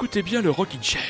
écoutez bien le Rockin' Chair.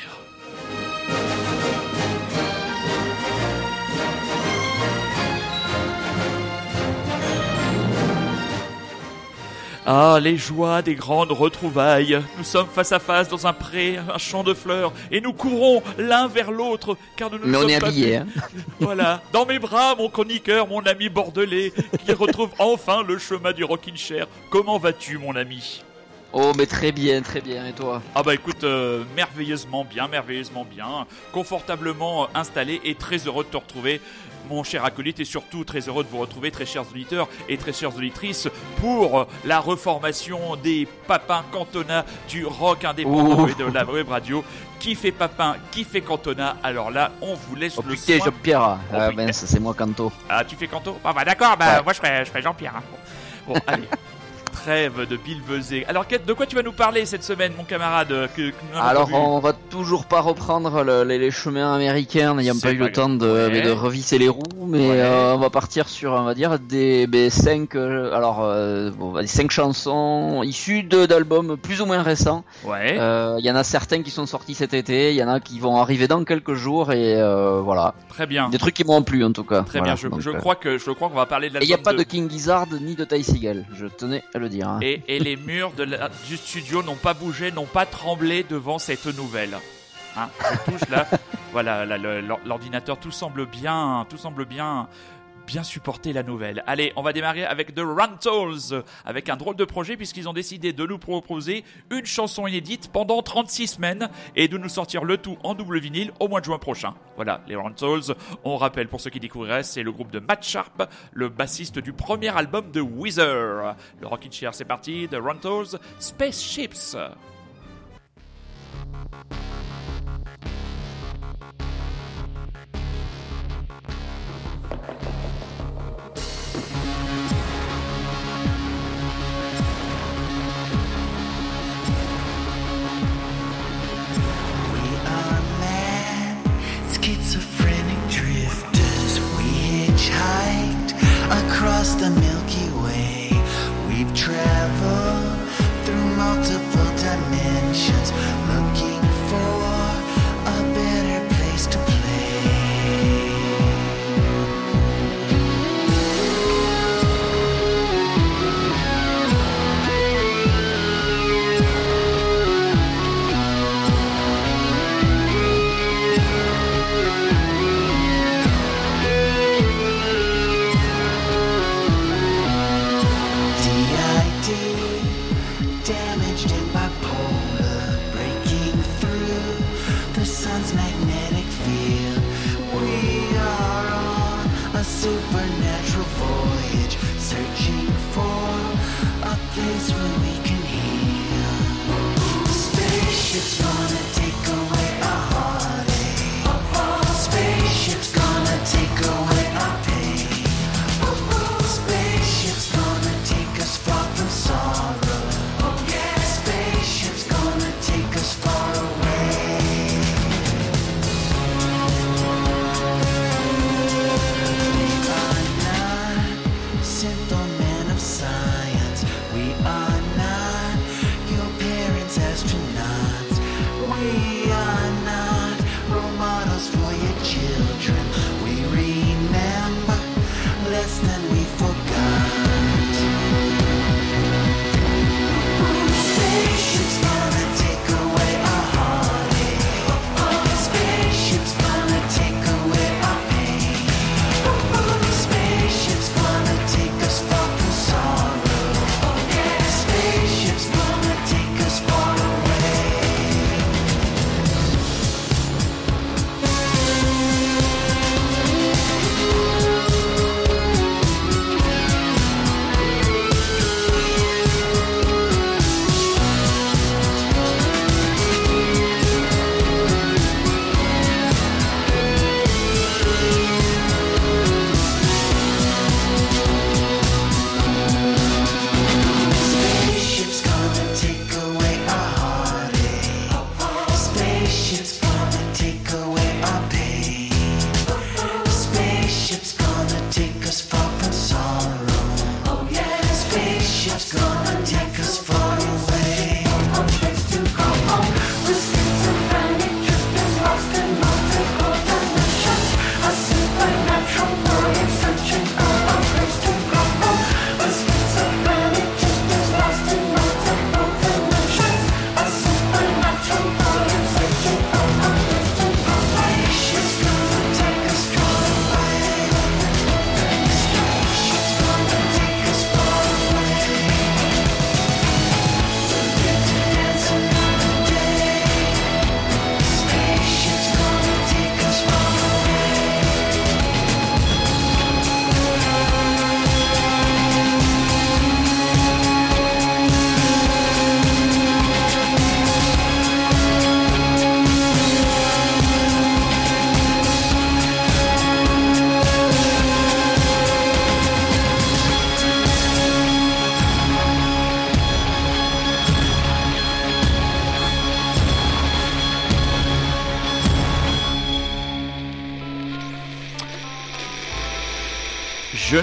Ah, les joies des grandes retrouvailles. Nous sommes face à face dans un pré, un champ de fleurs, et nous courons l'un vers l'autre, car nous ne nous on sommes est pas habillés, hein. Voilà, dans mes bras, mon chroniqueur, mon ami bordelais, qui retrouve enfin le chemin du Rockin' Chair. Comment vas-tu, mon ami? Oh, mais très bien, très bien. Et toi Ah bah écoute, euh, merveilleusement bien, merveilleusement bien, confortablement euh, installé et très heureux de te retrouver, mon cher acolyte, et surtout très heureux de vous retrouver, très chers auditeurs et très chères auditrices, pour euh, la reformation des papins cantonats du rock indépendant et de la web radio. Qui fait papin, qui fait cantonat Alors là, on vous laisse Oh le putain, soin. Jean-Pierre. Ben, ça, c'est moi, Canto. Ah, tu fais canto? Ah bah d'accord, bah Ouais. moi je ferai, je ferai Jean-Pierre. hein. Bon, allez. Trêve de bilvesé. Alors, de quoi tu vas nous parler cette semaine, mon camarade euh, que, que Alors, on va toujours pas reprendre le- les, les chemins américains, n'ayant pas eu le temps de, mais revisser les roues, mais Ouais. euh, on va partir sur, on va dire, des, des cinq, euh, alors, euh, bon, cinq chansons issues d'albums plus ou moins récents. Ouais. Euh, Il y en a certains qui sont sortis cet été, il y en a qui vont arriver dans quelques jours, et voilà. Très bien. Des trucs qui m'ont plu en tout cas. Très Voilà, bien. Je, donc, je crois que je crois qu'on va parler de Et il n'y a pas de King Gizzard ni de Ty Seagal, je tenais à le hein. Et, les murs du studio n'ont pas bougé, n'ont pas tremblé devant cette nouvelle. Hein, je touche là. voilà, l'ordinateur, tout semble bien, tout semble bien, bien supporter la nouvelle. Allez, on va démarrer avec The Rentals, avec un drôle de projet puisqu'ils ont décidé de nous proposer une chanson inédite pendant 36 semaines et de nous sortir le tout en double vinyle au mois de juin prochain. Voilà, les Rentals, on rappelle pour ceux qui découvriraient, c'est le groupe de Matt Sharp, le bassiste du premier album de Weezer. Le Rockin' Chair, c'est parti, The Rentals, Spaceships.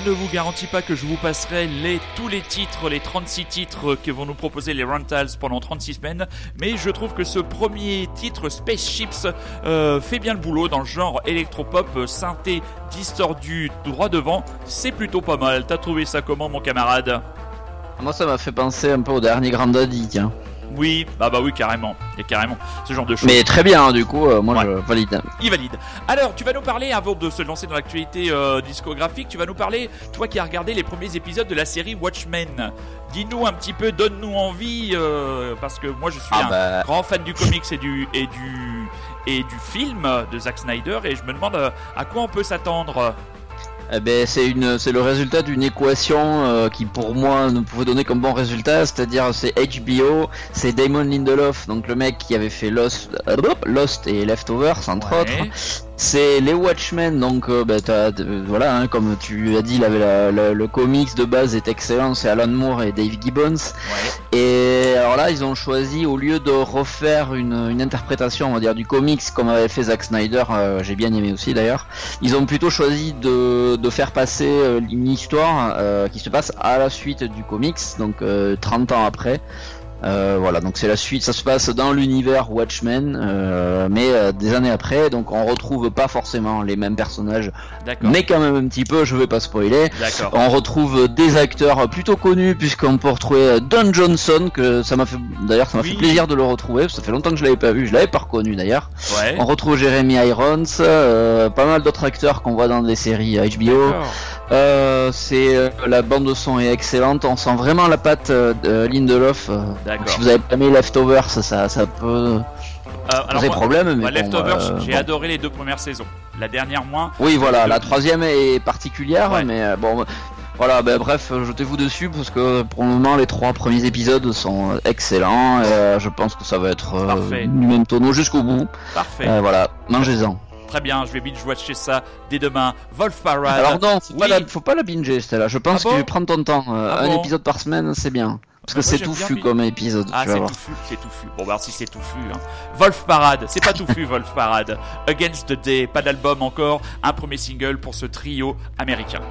Ne vous garantis pas que je vous passerai tous les titres, les 36 titres que vont nous proposer les Rentals pendant 36 semaines, mais je trouve que ce premier titre, Spaceships, euh, fait bien le boulot dans le genre électropop, synthé, distordu, droit devant. C'est plutôt pas mal. T'as trouvé ça comment, mon camarade? Moi, ça m'a fait penser un peu au dernier Grand Daddy. Oui, bah bah oui, carrément. Et carrément, ce genre de choses. Mais très bien, hein, du coup, euh, moi Ouais. je valide. Il valide. Alors, tu vas nous parler, avant de se lancer dans l'actualité euh, discographique, tu vas nous parler, toi qui as regardé les premiers épisodes de la série Watchmen. Dis-nous un petit peu, donne-nous envie, euh, parce que moi je suis Ah un bah. grand fan du comics et du et du et du film de Zack Snyder, et je me demande à quoi on peut s'attendre. Eh ben, c'est une, c'est le résultat d'une équation euh, qui pour moi ne pouvait donner comme bon résultat, c'est-à-dire c'est HBO, c'est Damon Lindelof, donc le mec qui avait fait Lost, euh, Lost et Leftovers entre Ouais. autres. C'est les Watchmen, donc euh, ben, t'as- euh, voilà, hein, comme tu as dit, la- la- le comics de base est excellent, c'est Alan Moore et Dave Gibbons. Ouais. Et alors là, ils ont choisi, au lieu de refaire une, une interprétation, on va dire, du comics comme avait fait Zack Snyder, euh, j'ai bien aimé aussi d'ailleurs, ils ont plutôt choisi de, de faire passer une histoire euh, qui se passe à la suite du comics, donc euh, 30 ans après. Euh, voilà, donc c'est la suite, ça se passe dans l'univers Watchmen, euh, mais euh, des années après, donc on retrouve pas forcément les mêmes personnages, mais quand même un petit peu, je vais pas spoiler. On retrouve des acteurs plutôt connus puisqu'on peut retrouver Don Johnson que ça m'a fait d'ailleurs ça m'a Oui. fait plaisir de le retrouver parce que ça fait longtemps que je l'avais pas vu, je l'avais pas reconnu d'ailleurs. Ouais. On retrouve Jeremy Irons, euh, pas mal d'autres acteurs qu'on voit dans des séries HBO. Euh, c'est euh, la bande de son est excellente, on sent vraiment la patte euh, de Lindelof. D'accord. si vous avez pas aimé Leftovers, ça ça, ça peut poser problème mais moi, bon, Leftovers, j'ai bon. adoré les deux premières saisons. La dernière moins. Oui, voilà, la troisième est particulière, Ouais. mais bon, voilà, ben bref, jetez-vous dessus parce que pour le moment, les trois premiers épisodes sont excellents. Je pense que ça va être du même tonneau jusqu'au bout. Parfait. Voilà, mangez-en. Très bien, je vais binge watcher ça dès demain. Wolf Parade. Alors non, faut, pas oui. la, faut pas la binger, Stella. Je pense Ah bon que prendre ton temps. euh, Ah un bon épisode par semaine, c'est bien. Parce Bah, que moi, c'est bien touffu bin- comme épisode. Ah, c'est touffu, c'est touffu. Bon, bah, alors si c'est touffu. Hein. Wolf Parade, c'est pas touffu, Wolf Parade. Against the Day, pas d'album encore, un premier single pour ce trio américain.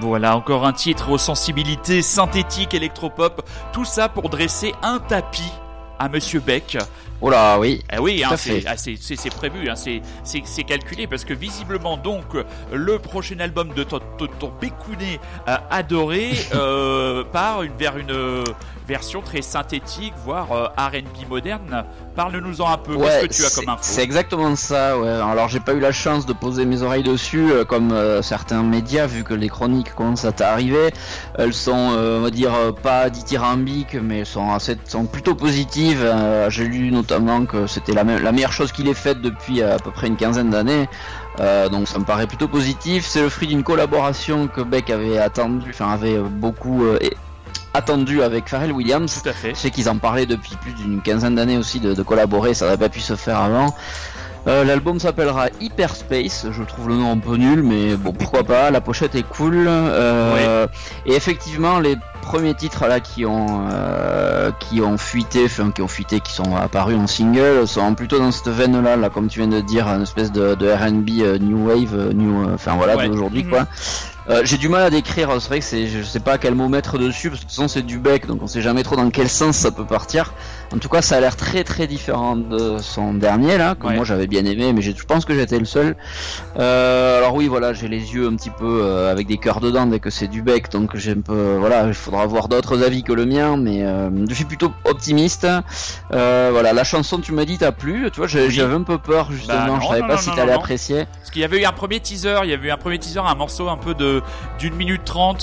Voilà, encore un titre aux sensibilités synthétiques, électropop, tout ça pour dresser un tapis à Monsieur Beck. Oh là, oui. Ah oui, hein, c'est ah, c'est- prévu, hein, c'est- calculé parce que visiblement donc le prochain album de ton, ton, ton Bécounet, euh, adoré euh, part une, vers une version très synthétique, voire euh, R&B moderne. Parle-nous-en un peu. Qu'est-ce que tu as comme info C'est exactement ça, ouais. Alors j'ai pas eu la chance de poser mes oreilles dessus, euh, comme euh, certains médias, vu que les chroniques commencent à arriver. Elles sont, on va dire, pas dithyrambiques, mais sont, assez, sont plutôt positives. J'ai lu notamment que c'était la, me- la meilleure chose qu'il ait faite depuis à peu près une quinzaine d'années. Euh, donc ça me paraît plutôt positif. C'est le fruit d'une collaboration que Beck avait attendu, enfin avait beaucoup euh, attendu avec Pharrell Williams. Tout à fait. Je sais qu'ils en parlaient depuis plus d'une quinzaine d'années aussi de, de collaborer, ça n'aurait pas pu se faire avant. Euh, L'album s'appellera Hyperspace, je trouve le nom un peu nul, mais bon pourquoi pas, la pochette est cool. Euh, Et effectivement, les premiers titres là qui ont euh, qui ont fuité, enfin qui ont fuité, qui sont apparus en single, sont plutôt dans cette veine là, là comme tu viens de dire, une espèce de, de R&B euh, new wave, euh, new, euh, enfin voilà Ouais. d'aujourd'hui Mhm. quoi. Euh, J'ai du mal à décrire, c'est vrai que c'est, je sais pas quel mot mettre dessus, parce que de c'est du bec, donc on sait jamais trop dans quel sens ça peut partir. En tout cas, ça a l'air très très différent de son dernier là, que Ouais. moi j'avais bien aimé, mais je pense que j'étais le seul. Euh, alors oui, voilà, j'ai les yeux un petit peu euh, avec des cœurs dedans dès que c'est du bec, donc j'ai un peu, voilà, il faudra avoir d'autres avis que le mien, mais euh, je suis plutôt optimiste. Voilà, la chanson, tu m'as dit, t'as plu, tu vois, j'avais un peu peur justement, Bah non, je savais non, pas non, si t'allais apprécier. Parce qu'il y avait eu un premier teaser, il y avait eu un premier teaser, un morceau un peu de d'une minute trente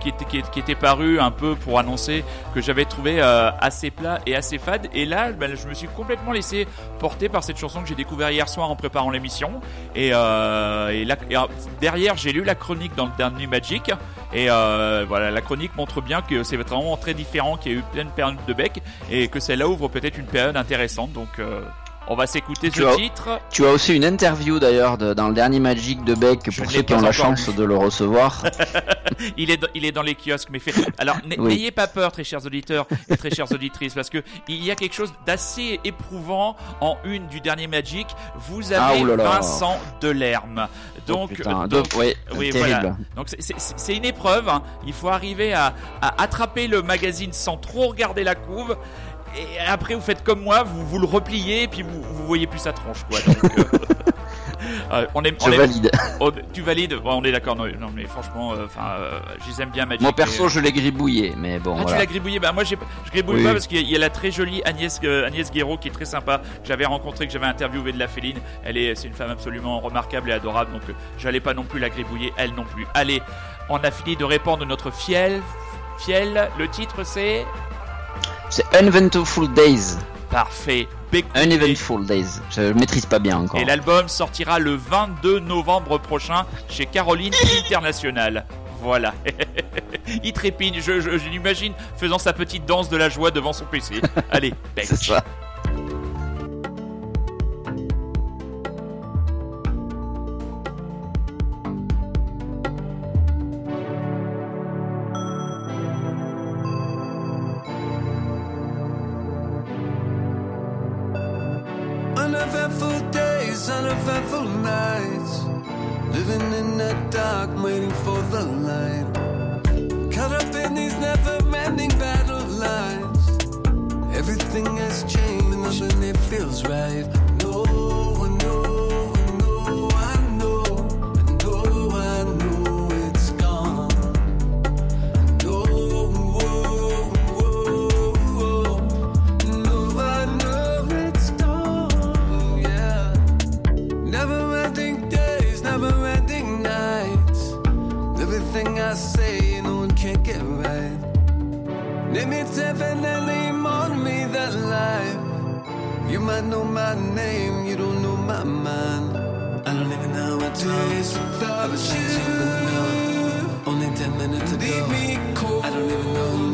qui, était, qui, qui était paru un peu pour annoncer que j'avais trouvé assez plat et assez fade. Et là, ben, je me suis complètement laissé porter par cette chanson que j'ai découvert hier soir en préparant l'émission. Et, euh, euh, derrière, j'ai lu la chronique dans le dernier Magic. Et euh, voilà, la chronique montre bien que c'est vraiment très différent, qu'il y a eu plein de périodes de bec et que celle-là ouvre peut-être une période intéressante. Donc, euh, on va s'écouter ce as- titre. Tu as aussi une interview d'ailleurs de- dans le dernier Magic de Beck pour ceux qui ont la chance de le recevoir. il est dans, il est dans les kiosques mais fait alors Oui. n'ayez pas peur très chers auditeurs et très chères auditrices parce que il y a quelque chose d'assez éprouvant en une du dernier Magic vous avez Ah. Vincent Delerme donc, Oh, putain, donc de- ouais, oui, voilà. donc c'est une épreuve hein. il faut arriver à, à attraper le magazine sans trop regarder la couve et après vous faites comme moi vous vous le repliez et puis vous, vous voyez plus sa tronche quoi donc, euh, euh, on est, on Je est- valide. Tu valides? Bon, On est d'accord. Non, non, mais franchement, euh, enfin, euh, bien Magic. Moi perso, et- je l'ai gribouillé, mais bon Ah, tu l'as gribouillé? Bah moi, je gribouille Oui. pas parce qu'il y a- il y a la très jolie Agnès Agnès Guéraud qui est très sympa. Que j'avais rencontrée, que j'avais interviewé de la féline. Elle est, c'est une femme absolument remarquable et adorable. Donc, j'allais pas non plus la gribouiller, elle non plus. Allez, on a fini de répandre notre fiel. Fiel. Le titre c'est C'est Uneventful Days. parfait. Uneventful Days. Je maîtrise pas bien encore. Et l'album sortira le 22 novembre prochain chez Caroline International. Voilà. Il trépigne, je, je, je l'imagine faisant sa petite danse de la joie devant son PC. Allez. C'est ça. Uneventful days, uneventful nights. Living in the dark, waiting for the light. Caught up in these never ending battle lines. Everything has changed, nothing it feels right. Name it definitely more me than life. You might know my name, you don't know my mind. I don't even know what days without you. Only ten minutes ago. Leave me cold. I don't even know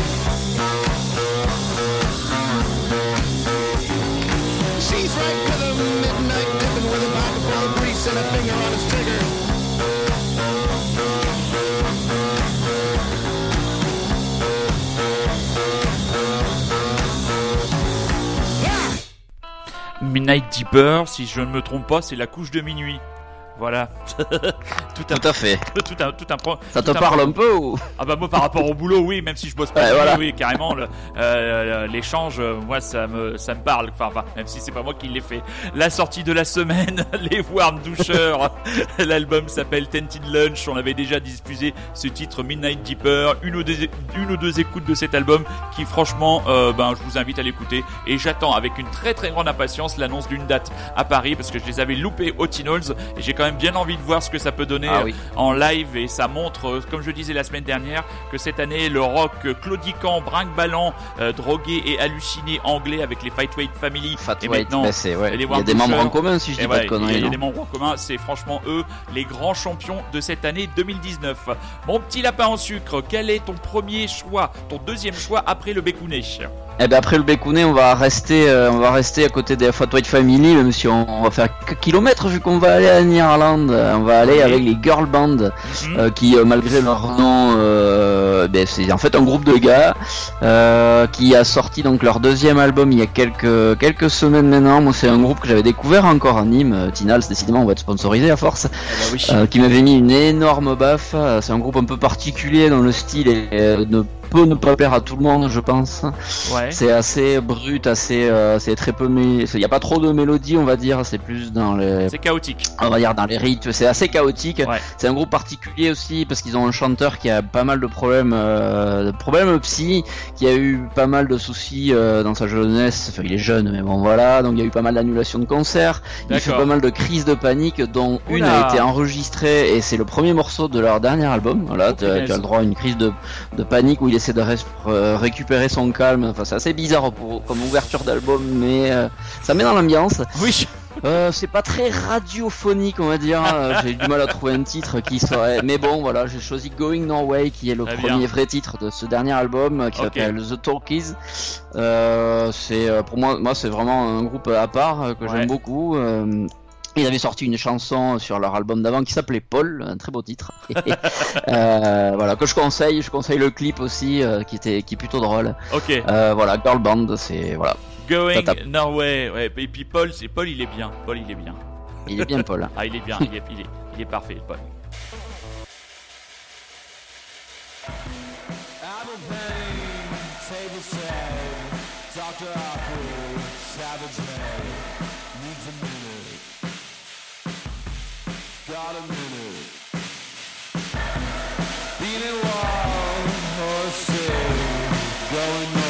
Midnight Deeper, si je ne me trompe pas, c'est la couche de minuit. Voilà. tout un, Tout à fait. tout un, tout un pro- Ça te parle pro- un peu ou? Ah bah moi par rapport au boulot, oui, même si je bosse pas, Ouais, oui, voilà. oui, carrément. euh, L'échange, euh, moi ça me ça me parle. Enfin, enfin, même si c'est pas moi qui l'ai fait. La sortie de la semaine, les Warm Doucheurs. L'album s'appelle Tented Lunch. On avait déjà diffusé ce titre Midnight Deeper. Une ou deux, une ou deux écoutes de cet album qui, franchement, euh, ben je vous invite à l'écouter. Et j'attends avec une très très grande impatience l'annonce d'une date à Paris parce que je les avais loupés au Tinols et j'ai quand même bien envie de voir ce que ça peut donner Ah euh, oui. en live et ça montre, euh, comme je disais la semaine dernière, que cette année le rock euh, claudiquant, brinque-ballant, euh, drogué et halluciné anglais avec les Fight Weight Family Fat et White maintenant bah, c'est ouais. les Il y a des membres en commun si je et dis ouais, pas de conneries. il y a des membres en commun, c'est franchement eux les grands champions de cette année 2019. Mon petit lapin en sucre, quel est ton premier choix, ton deuxième choix après le Bécounet Eh ben après le Bécounet, on va rester, euh, on va rester à côté des Fat White Family, même si on, on va faire quelques kilomètres vu qu'on va aller à Irlande. On va aller avec les Girl Band, Mhm. euh, qui euh, malgré leur nom, euh, ben, c'est en fait un groupe de gars qui a sorti donc leur deuxième album il y a quelques quelques semaines maintenant. Moi, c'est un groupe que j'avais découvert encore à Nîmes. Tinals, décidément, on va être sponsorisé à force. Eh ben oui. Euh, qui m'avait mis une énorme baffe. C'est un groupe un peu particulier dans le style et ne peut ne pas plaire à tout le monde, je pense. ouais. C'est assez brut, assez, euh, c'est très peu, mais il n'y a pas trop de mélodie, on va dire. C'est plus dans les, C'est chaotique. on va dire dans les rythmes. C'est assez chaotique. Ouais. C'est un groupe particulier aussi parce qu'ils ont un chanteur qui a pas mal de problèmes, euh, de problèmes psy, qui a eu pas mal de soucis euh, dans sa jeunesse. Enfin, il est jeune, mais bon voilà. Donc il y a eu pas mal d'annulations de concerts. Il fait pas mal de crises de panique, dont une a été enregistrée et c'est le premier morceau de leur dernier album. Voilà, Oh, tu as- le droit à une crise de, de panique où il essaie de euh, récupérer son calme. Enfin, c'est assez bizarre pour, comme ouverture d'album, mais euh, ça met dans l'ambiance. Oui. Euh, c'est pas très radiophonique, on va dire. J'ai eu du mal à trouver un titre qui serait. Mais bon, voilà, j'ai choisi Going Norway, qui est le premier bien. vrai titre de ce dernier album, qui s'appelle The Talkies. Euh, c'est pour moi, moi, c'est vraiment un groupe à part que Ouais. j'aime beaucoup. Ils avaient sorti une chanson sur leur album d'avant qui s'appelait Paul, un très beau titre. Euh, voilà, que je conseille. Je conseille le clip aussi, euh, qui était, qui est plutôt drôle. Ok. Euh, voilà, Girl Band, c'est voilà, Going ça tape. Norway. Ouais. Et puis Paul, c'est Paul, il est bien. Paul, il est bien. il est bien Paul. Ah, il est bien. Il est, il est, il est parfait, Paul. Going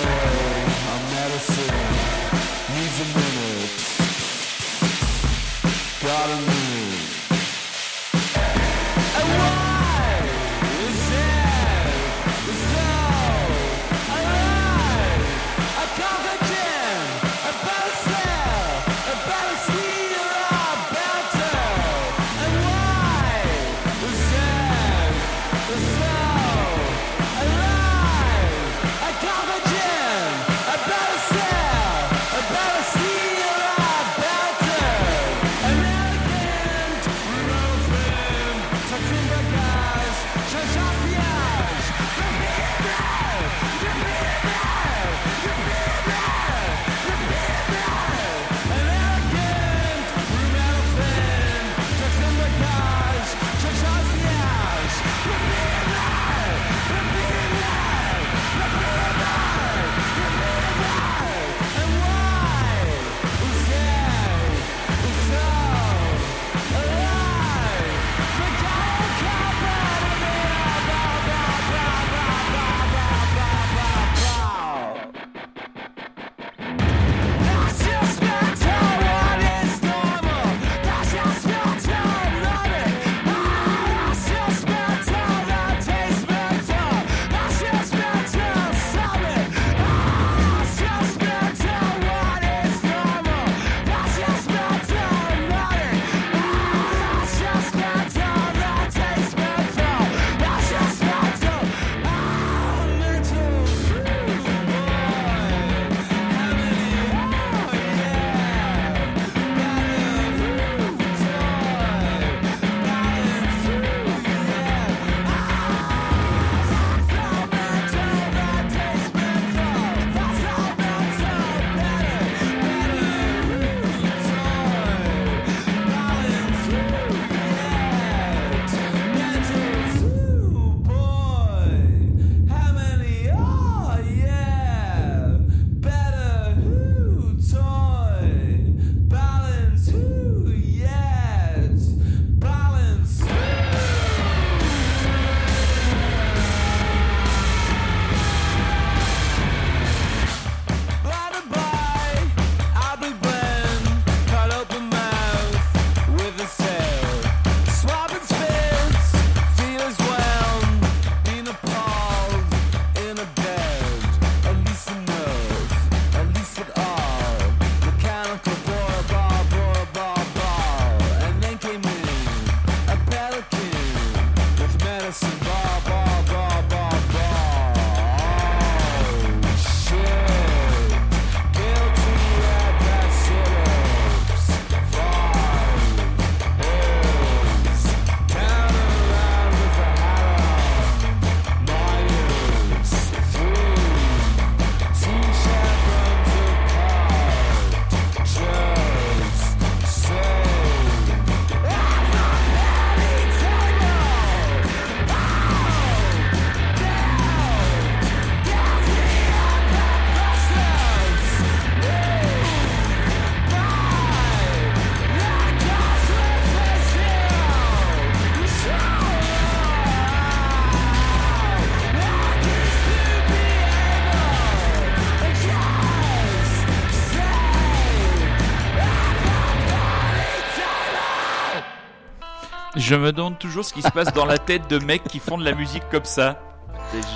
Je me demande toujours ce qui se passe dans la tête de mecs qui font de la musique comme ça.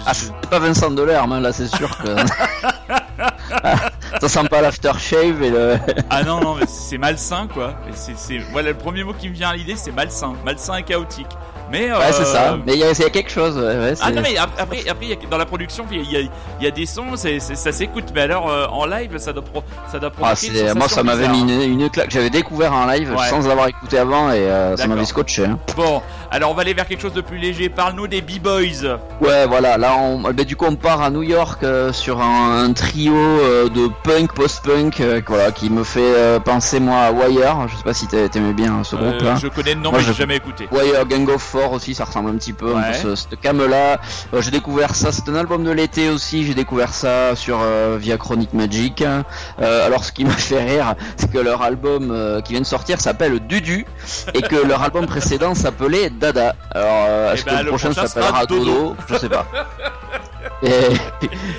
Ah, c'est pas Vincent Delerme, hein, là, c'est sûr que. ça sent pas l'aftershave et le. Ah non, non, mais c'est malsain quoi. C'est... Voilà, le premier mot qui me vient à l'idée, c'est malsain. Malsain et chaotique. Mais. Ouais, c'est euh, ça. Mais il y, a il y a quelque chose, ouais, Ah non, mais ap- après, après a- dans la production, il y a, il y a des sons, ça s'écoute. Mais alors, euh, en live, ça doit, pro- ça doit provoquer Ah, une c'est- moi, ça m'avait mis une, une claque. J'avais découvert en live Ouais. sans l'avoir écouté avant et euh, ça m'avait scotché. hein. Bon, alors on va aller vers quelque chose de plus léger. Parle-nous des B-Boys. Ouais, voilà. Là, on, bah, du coup, on part à New York euh, sur un, un trio euh, de punk, post-punk, euh, voilà, qui me fait euh, penser moi à Wire. Je sais pas si t'a- t'aimais bien ce Euh, groupe-là. je connais le nom, Moi, mais j'ai je- jamais écouté. Wire Gang of fort aussi, ça ressemble un petit peu, Ouais. peu ce, cette cam là. j'ai découvert ça, c'est un album de l'été aussi, j'ai découvert ça sur euh, via Chronic Magic. Euh, alors ce qui m'a fait rire, c'est que leur album euh, qui vient de sortir s'appelle Dudu et que leur album précédent s'appait Dada. Alors euh, est-ce Eh ben, que le prochain s'appellera Dodo. Dodo? Je sais pas. Et,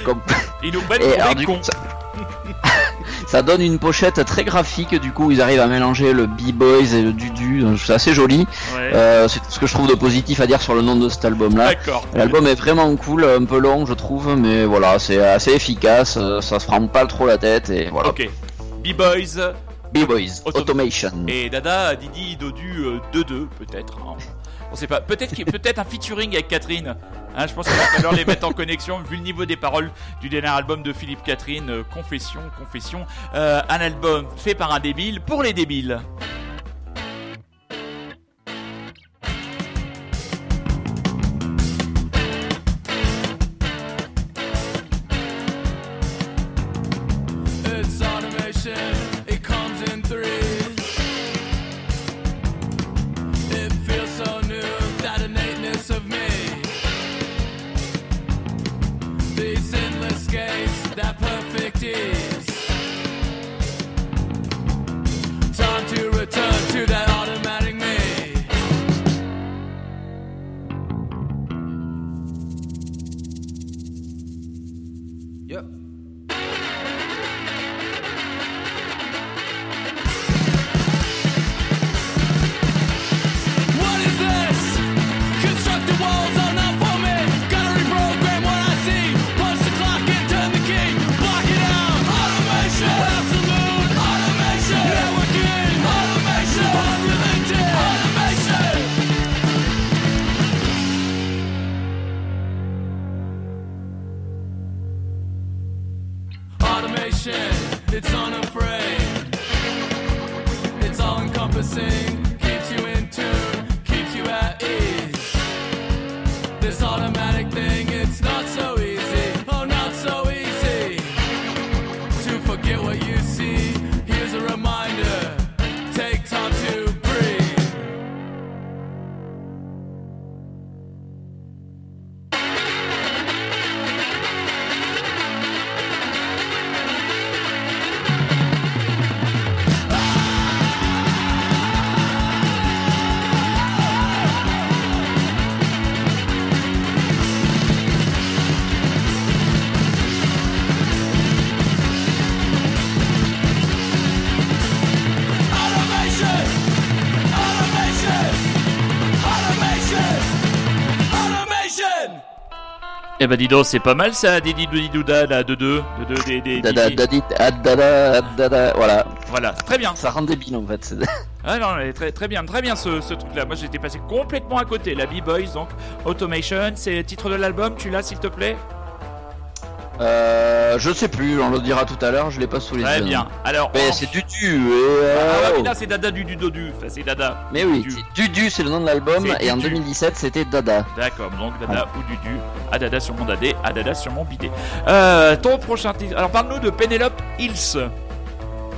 comme- Ils nous prennent et pour alors, des du coup, cons. ça, ça donne une pochette très graphique, du coup ils arrivent à mélanger le B-Boys et le Dudu, c'est assez joli. Ouais. Euh, c'est tout ce que je trouve de positif à dire sur le nom de cet album là. D'accord. L'album est vraiment cool, un peu long je trouve, mais voilà, c'est assez efficace, euh, ça se prend pas trop la tête et voilà. Ok. B-Boys B-Boys, Auto- Automation. et Dada, Didi, Dodu, euh, 2-2 peut-être. hein. On sait pas. Peut-être peut-être un featuring avec Catherine. Hein, je pense qu'il va falloir les mettre en connexion vu le niveau des paroles du dernier album de Philippe Catherine. euh, confession, confession. Euh, un album fait par un débile pour les débiles. These endless games, that perfect ease. Eh ben dis donc, c'est pas mal ça, Didi Doudi Douda, là, 2-2. 2-2 des, des, Dada, Didi. dadi, ah, dada, ah, dada, voilà. Voilà, très bien. Ça rend débile en fait. Ah non, très, très bien, très bien ce, ce truc-là. Moi j'étais passé complètement à côté. La B-Boys, donc Automation, c'est le titre de l'album, tu l'as s'il te plaît? Euh, je sais plus, on le dira tout à l'heure, je l'ai pas sous les Très yeux. bien. Alors, Mais on- c'est Dudu, et, Ah euh, ouais, oh. mais là c'est Dada du du Dodu. Enfin, c'est Dada. Mais oui, Dudu, c'est le nom de l'album, et en Dudu. 2017 c'était Dada. D'accord, donc Dada ou Dudu. À Dada sur mon Dadé, à Dada sur mon bidé. Euh, ton prochain titre. Alors parle-nous de Penelope Hills.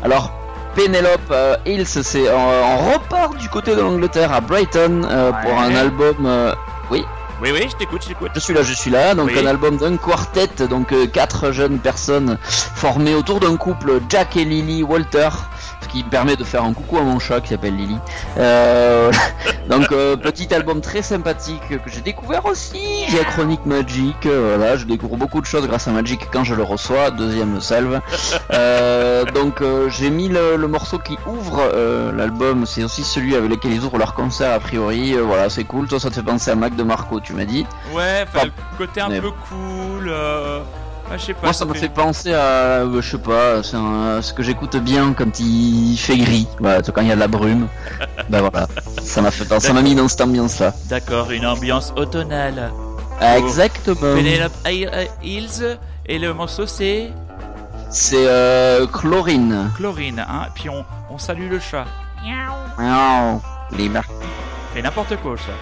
Alors, Penelope euh, Hills, c'est on, on repart du côté de l'Angleterre à Brighton euh, pour un album. euh, oui, Oui, oui, je t'écoute, je t'écoute. je suis là, je suis là. Donc Oui. un album d'un quartet, donc euh, quatre jeunes personnes formées autour d'un couple, Jack et Lily Walter. Ce qui me permet de faire un coucou à mon chat qui s'appelle Lily. Euh, donc euh, petit album très sympathique que j'ai découvert aussi via Chronique Magic. Euh, voilà, je découvre beaucoup de choses grâce à Magic quand je le reçois. Deuxième salve. Euh, donc j'ai mis le, le morceau qui ouvre l'album, c'est aussi celui avec lequel ils ouvrent leur concert a priori. Voilà, c'est cool. Toi, ça te fait penser à Mac de Marco, tu m'as dit. Ouais, enfin, le côté un mais- peu cool. Ah, je sais pas. Moi, ça me fait penser à, euh, je sais pas, c'est un- ce que j'écoute bien quand il fait gris. Voilà, quand il y a de la brume. ben voilà, ça m'a fait penser, ça m'a mis dans cette ambiance-là. D'accord, une ambiance automnale. Exactement. Penelope Hi- Hills et le morceau c'est C'est euh, Chlorine. Chlorine. Hein. Puis on, on salue le chat. Miaou. Les mar- C'est n'importe quoi ça.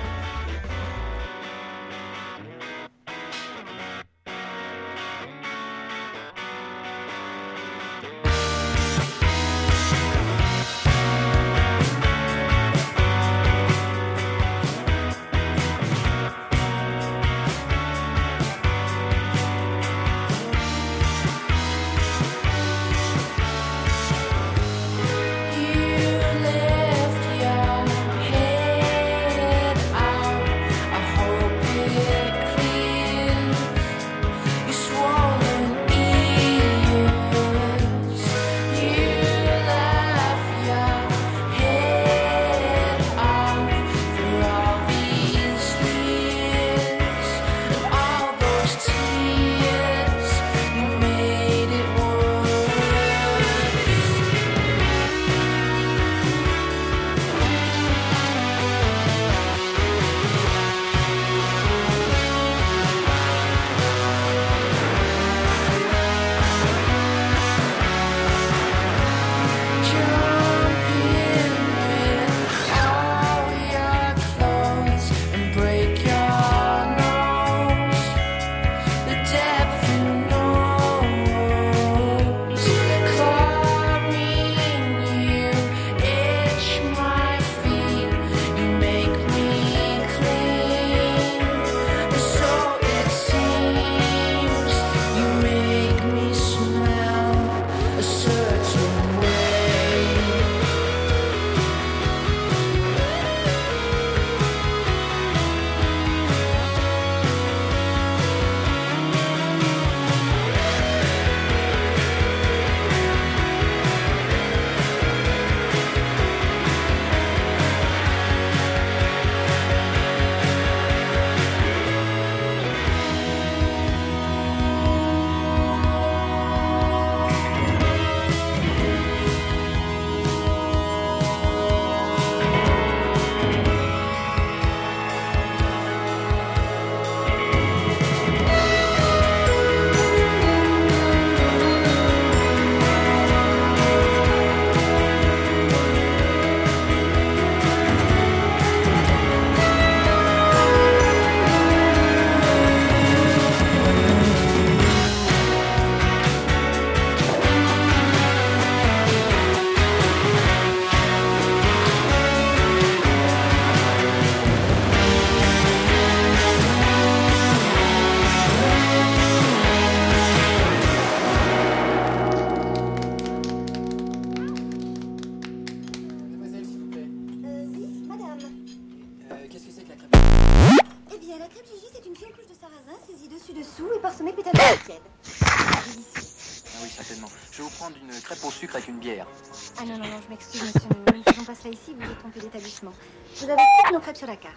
Vous avez toutes nos crêpes sur la carte.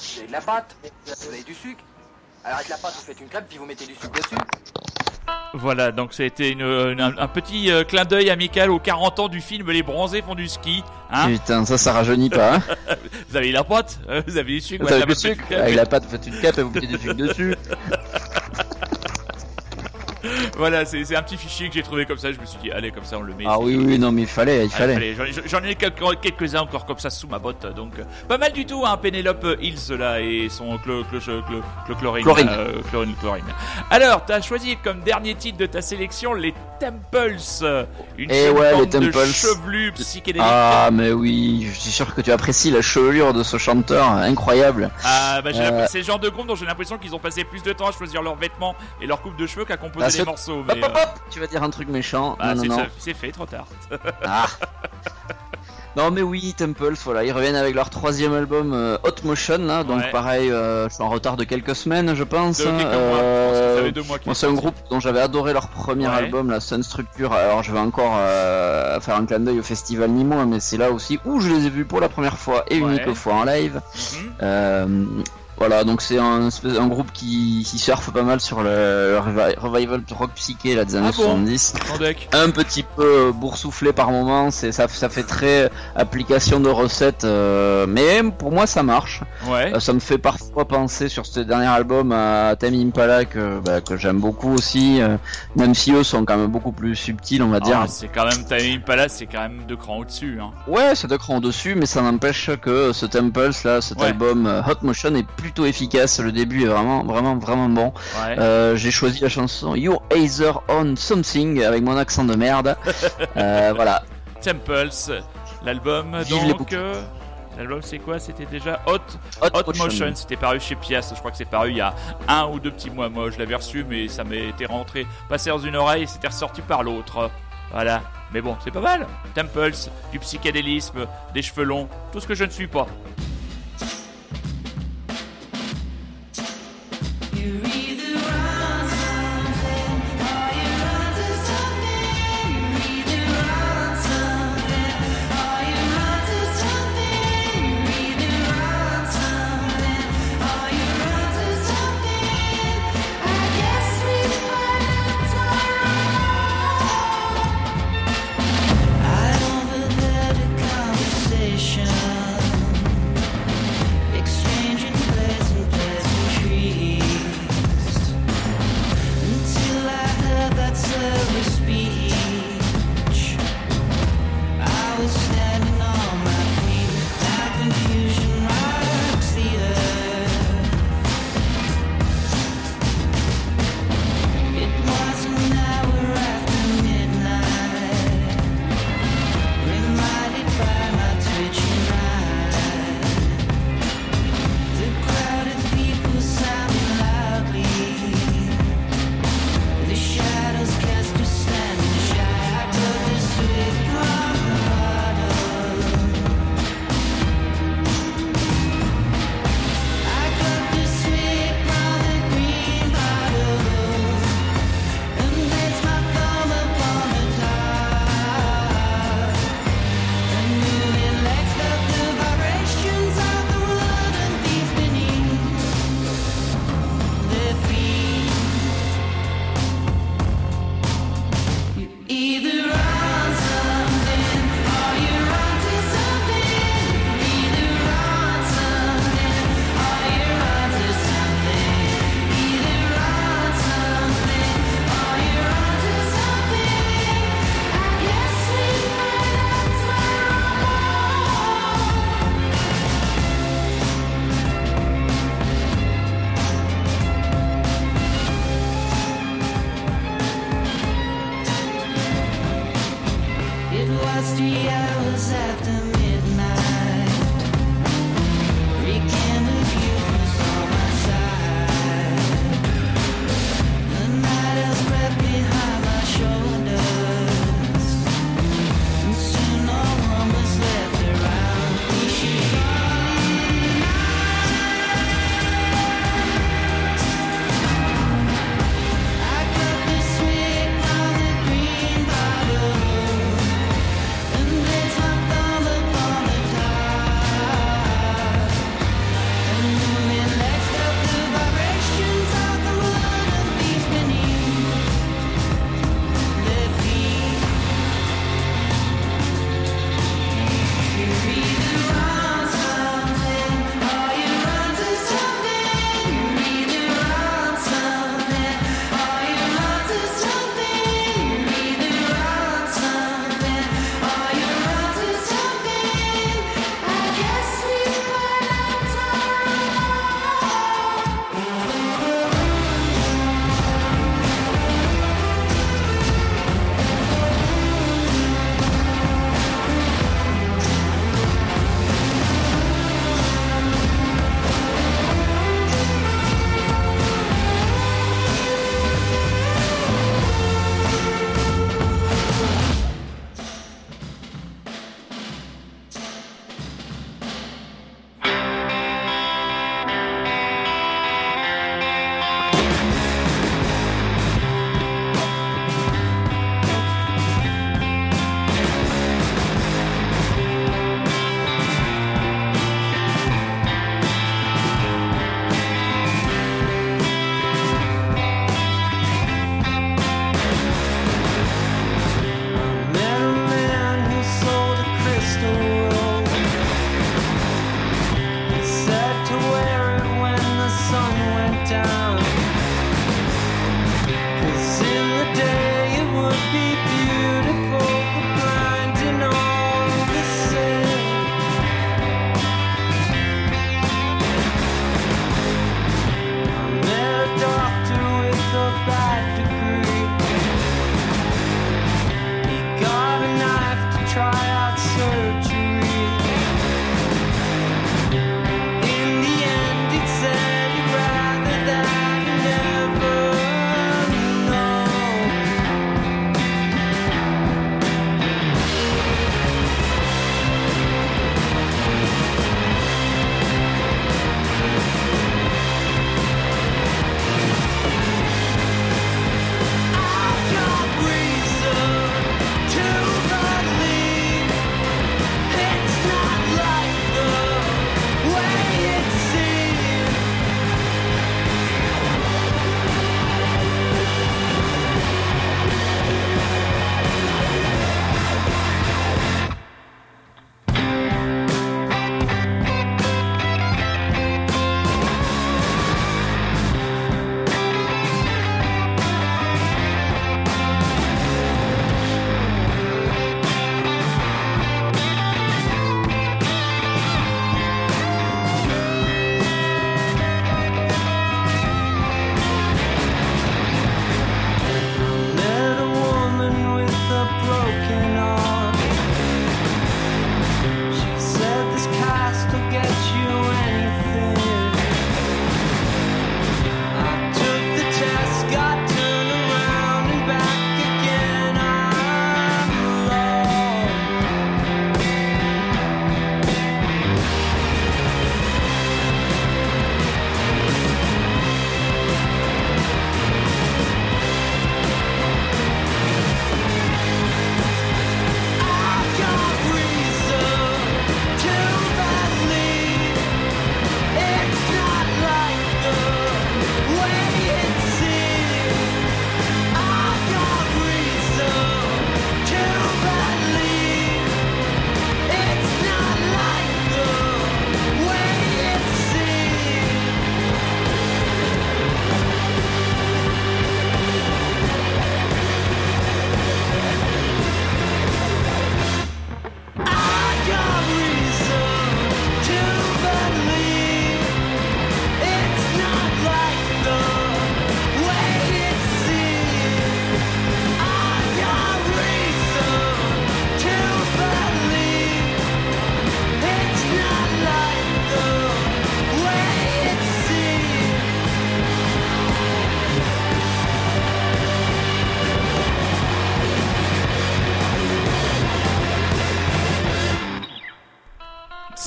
Vous avez de la pâte Vous avez du sucre Alors avec la pâte, vous faites une crêpe, puis vous mettez du sucre dessus. Voilà, donc c'était une, une- un, un petit euh, clin d'œil amical aux 40 ans du film Les Bronzés font du ski. Hein Putain, ça, ça rajeunit pas. Hein vous avez la pote, euh, vous avez du sucre, Vous avez du sucre Avec la pâte, vous faites une cape et vous mettez du sucre dessus. Voilà, c'est c'est un petit fichier que j'ai trouvé comme ça. Je me suis dit, allez, comme ça, on le met. Ah oui, oui, non, mais il fallait, il Ah, fallait. fallait. J'en ai- quelques- quelques-uns encore comme ça sous ma botte, donc euh, pas mal du tout, hein, Penelope Hills là et son clo, clo, clo, clo- chlorine. Chlorine. euh, chlorine, chlorine. Alors, t'as choisi comme dernier titre de ta sélection les Temples, une Eh jeune ouais, les bande de Temples. chevelus psychédéliques. Ah, mais oui, je suis sûr que tu apprécies la chevelure de ce chanteur, incroyable. Ah, bah, Euh, c'est le genre de groupe dont j'ai l'impression qu'ils ont passé plus de temps à choisir leurs vêtements et leur coupe de cheveux qu'à composer Bah, les morceaux. Hop, Mais, hop, euh, hop, tu vas dire un truc méchant. bah, non, c'est non, non. ça- c'est fait, trop tard. Ah. Non mais oui, Temples, voilà, ils reviennent avec leur troisième album euh, Hot Motion là, donc Ouais. pareil, euh, je suis en retard de quelques semaines, je pense. De quelques Euh, mois c'est un groupe dont j'avais adoré leur premier Ouais. album, la Sun Structure. Alors, je vais encore euh, faire un clin d'œil au festival Nîmois, mais c'est là aussi où je les ai vus pour la première fois et Ouais. unique fois en live. Mhm. Voilà, donc c'est un, groupe qui, qui surfe pas mal sur le, le revi- revival rock psyché là, des années Ah bon 70 Sans deck. un petit peu euh, boursouflé par moment, c'est ça, ça fait très application de recettes, euh, mais pour moi ça marche. Ouais. Euh, ça me fait parfois penser sur ce dernier album à Tame Impala que, bah, que j'aime beaucoup aussi, euh, même si eux sont quand même beaucoup plus subtils, on va dire. Ah, c'est quand même, t'as une palace, c'est quand même deux crans au-dessus. Hein. Ouais, c'est deux crans au-dessus, mais ça n'empêche que ce Temples là, cet Ouais. album euh, Hot Motion est plutôt efficace. Le début est vraiment, vraiment, vraiment bon. Ouais. Euh, J'ai choisi la chanson Your Either on Something avec mon accent de merde. Euh, voilà. Temples, l'album donc. euh, L'album c'est quoi? C'était déjà Hot, Hot, Hot Motion. C'était paru chez Pias. Je crois que c'est paru il y a un ou deux petits mois. Moi je l'avais reçu, mais ça m'était rentré, passé dans une oreille et c'était ressorti par l'autre. Voilà. Mais bon, c'est pas mal. Temples, du psychédélisme, des cheveux longs, tout ce que je ne suis pas. I It was three hours after midnight.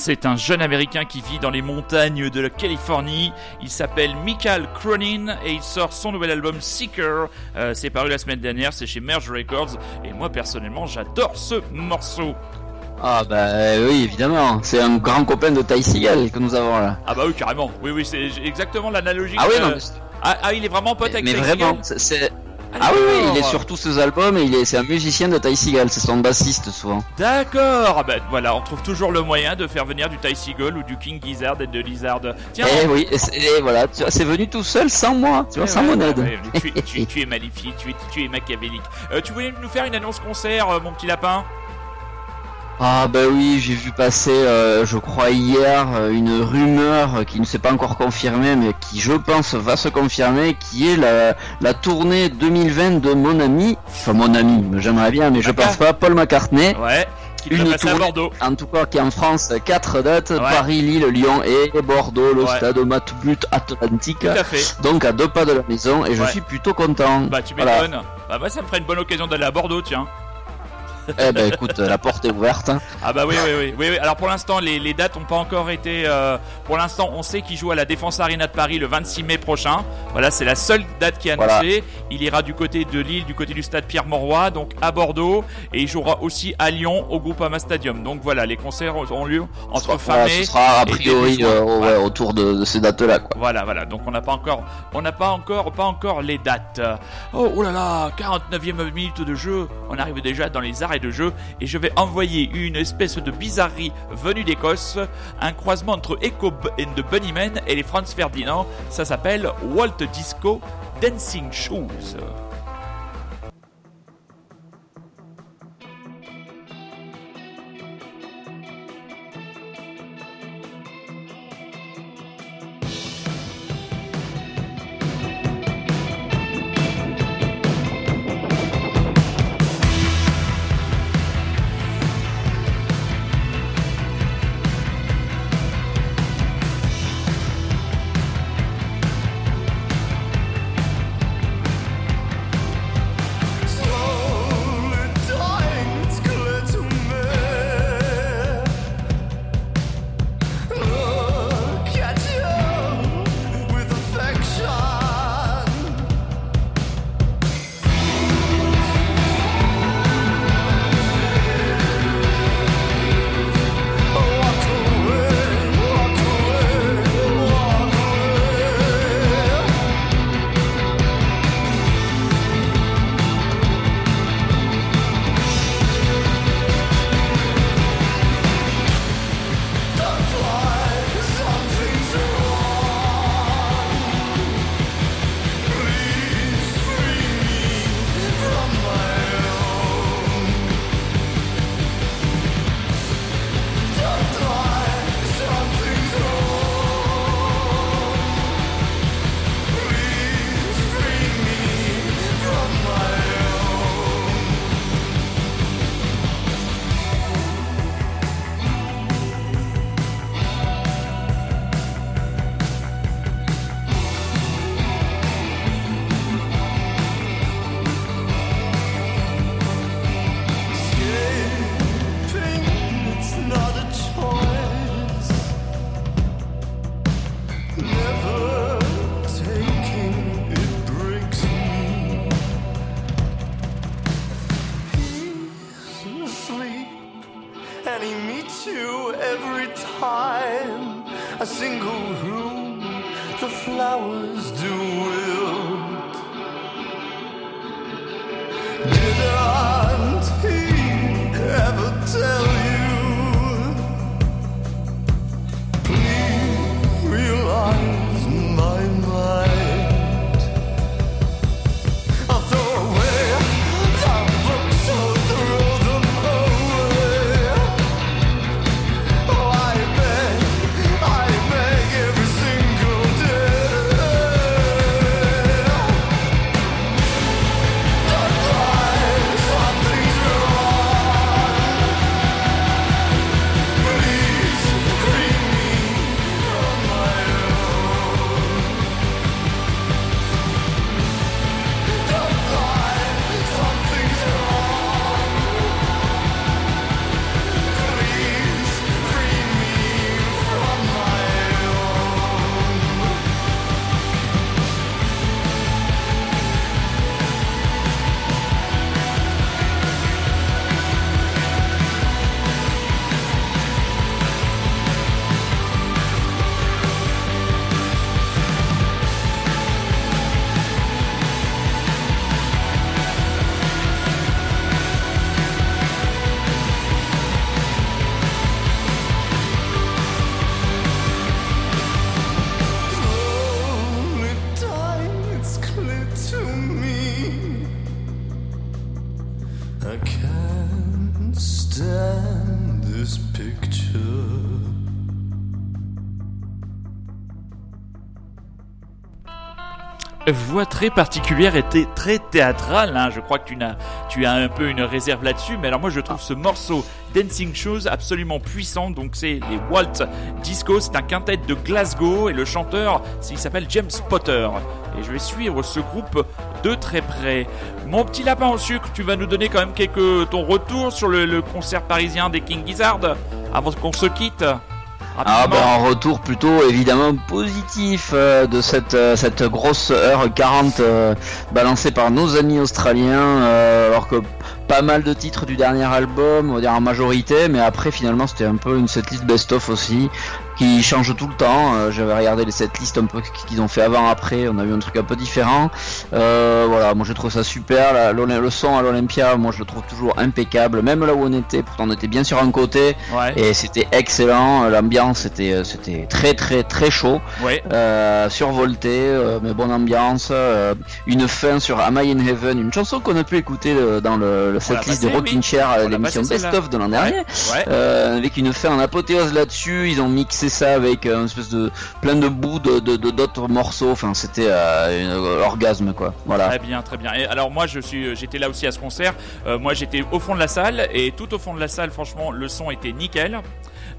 C'est un jeune américain qui vit dans les montagnes de la Californie. Il s'appelle Michael Cronin et il sort son nouvel album Seeker. Euh, c'est paru la semaine dernière, c'est chez Merge Records. Et moi personnellement, j'adore ce morceau. Ah bah oui, évidemment. C'est un grand copain de Ty Seagal que nous avons là. Ah bah oui, carrément. Oui, oui, c'est exactement l'analogie. Ah oui, non, ah, ah, il est vraiment pote avec mais vraiment, c'est... Ah oui, oui, il est sur tous ses albums et il est, c'est un musicien de Ty Seagal, c'est son bassiste souvent. D'accord. Ah bah voilà, on trouve toujours le moyen de faire venir du Ty Seagal ou du King Gizzard et de Lizard. Tiens. Et oui, et, voilà, c'est venu tout seul sans moi, tu vois, Ouais, sans ouais, mon aide. ouais, tu, tu- tu es maléfique, tu es, tu es machiavélique. Euh, tu voulais nous faire une annonce concert, euh, mon petit lapin? Ah bah oui, j'ai vu passer, euh, je crois hier, euh, une rumeur qui ne s'est pas encore confirmée, mais qui je pense va se confirmer, qui est la, la tournée 2020 de mon ami, enfin mon ami, j'aimerais bien, mais je pense pas, Paul McCartney. Ouais. Qui Une à Bordeaux. en tout cas qui est en France, quatre dates, Ouais. Paris, Lille, Lyon et Bordeaux, le Ouais. stade Matmut Atlantique. Tout à fait. Donc à deux pas de la maison et je suis plutôt content. Bah tu Voilà. m'étonnes. Bah, bah ça me ferait une bonne occasion d'aller à Bordeaux, tiens. Eh ben écoute, la porte est ouverte. hein. Ah bah oui, oui, oui. oui, oui. Alors pour l'instant, les, les dates n'ont pas encore été... euh, pour l'instant, on sait qu'il joue à la Défense Arena de Paris le 26 mai prochain. Voilà, c'est la seule date qui est Voilà. annoncée. Il ira du côté de Lille, du côté du stade Pierre-Mauroy, donc à Bordeaux. Et il jouera aussi à Lyon, au Groupama Stadium. Donc voilà, les concerts auront lieu entre mai ce sera a priori euh, ouais, autour de, de ces dates-là. Voilà, voilà. Donc on n'a pas encore, on n'a pas encore, pas encore les dates. Oh, oh là là, 49e minute de jeu. On arrive déjà dans les arrêts de jeu et je vais envoyer une espèce de bizarrerie venue d'Écosse, un croisement entre Echo and the Bunnymen et les Franz Ferdinand. Ça s'appelle Walt Disco Dancing Shoes. Sleep, and he meets you every time. A single room, the flowers do it. Voix très particulière et très théâtrale. hein. Je crois que tu, n'as, tu as un peu une réserve là-dessus. Mais alors moi, je trouve ce morceau Dancing Shoes absolument puissant. Donc c'est les Walt Disco. C'est un quintet de Glasgow et le chanteur, il s'appelle James Potter. Et je vais suivre ce groupe de très près. Mon petit lapin au sucre, tu vas nous donner quand même quelques ton retour sur le, le concert parisien des King Gizzard avant qu'on se quitte. Ah ben un retour plutôt évidemment positif euh, de cette euh, cette grosse heure 40 euh, balancée par nos amis australiens alors que pas mal de titres du dernier album, on va dire en majorité, mais après finalement c'était un peu une setlist best-of aussi qui change tout le temps. Euh, J'avais regardé les setlists un peu qu'ils ont fait avant après, on a eu un truc un peu différent. Euh, voilà, moi je trouve ça super. La- le son à l'Olympia, moi je le trouve toujours impeccable, même là où on était. Pourtant on était bien sur un côté Ouais. et c'était excellent. L'ambiance c'était c'était très très très chaud, Ouais. euh, survolté, euh, mais bonne ambiance. euh, une fin sur Am I in Heaven, une chanson qu'on a pu écouter euh, dans le, le setlist de passé, Rockin' oui. Chair, euh, l'émission Best of de l'an dernier. Ouais. Euh, avec une fin en apothéose là-dessus, ils ont mixé ça avec euh, une espèce de plein de bouts de d'autres morceaux. Enfin, c'était euh, un orgasme quoi. Voilà. Très bien, très bien. Et alors moi, je suis, j'étais là aussi à ce concert. Euh, moi, j'étais au fond de la salle et tout au fond de la salle, franchement, le son était nickel.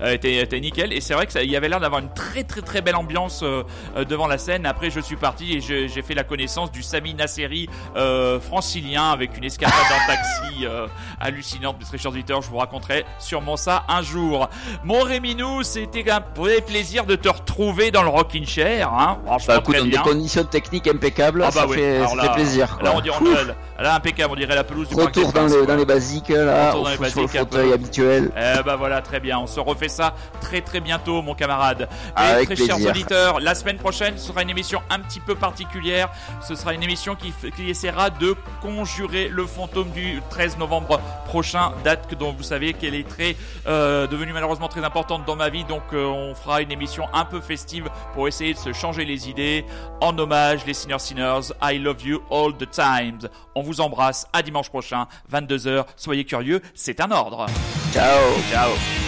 Euh, était, était nickel et c'est vrai que ça, il y avait l'air d'avoir une très très très belle ambiance euh, euh, devant la scène. Après, je suis parti et j'ai fait la connaissance du Sami Nasseri euh, francilien avec une escapade en taxi euh, hallucinante. Mes très chers auditeurs, je vous raconterai sûrement ça un jour. Mon Réminou, c'était un vrai plaisir de te retrouver dans le Rockin' Chair. Hein. Franchement, Bah, écoute, très des conditions techniques impeccables, Ah bah ça, oui. fait, ça fait plaisir. Là, on dirait, Ouh. là, impeccable, on dirait la pelouse du Retour dans, quoi. dans les basiques là, Retour dans les le basiques, fauteuil habituel. Eh ben voilà, très bien. On se refait ça très très bientôt, mon camarade. Et Avec très chers auditeurs, la semaine prochaine, ce sera une émission un petit peu particulière. Ce sera une émission qui, essaiera de conjurer le fantôme du 13 novembre prochain, date dont vous savez qu'elle est très euh, devenue malheureusement très importante dans ma vie. Donc euh, on fera une émission un peu festive pour essayer de se changer les idées. En hommage, les Sinners Sinners, I love you all the times. On vous embrasse. À dimanche prochain, 22h. Soyez curieux, c'est un ordre. Ciao. Ciao.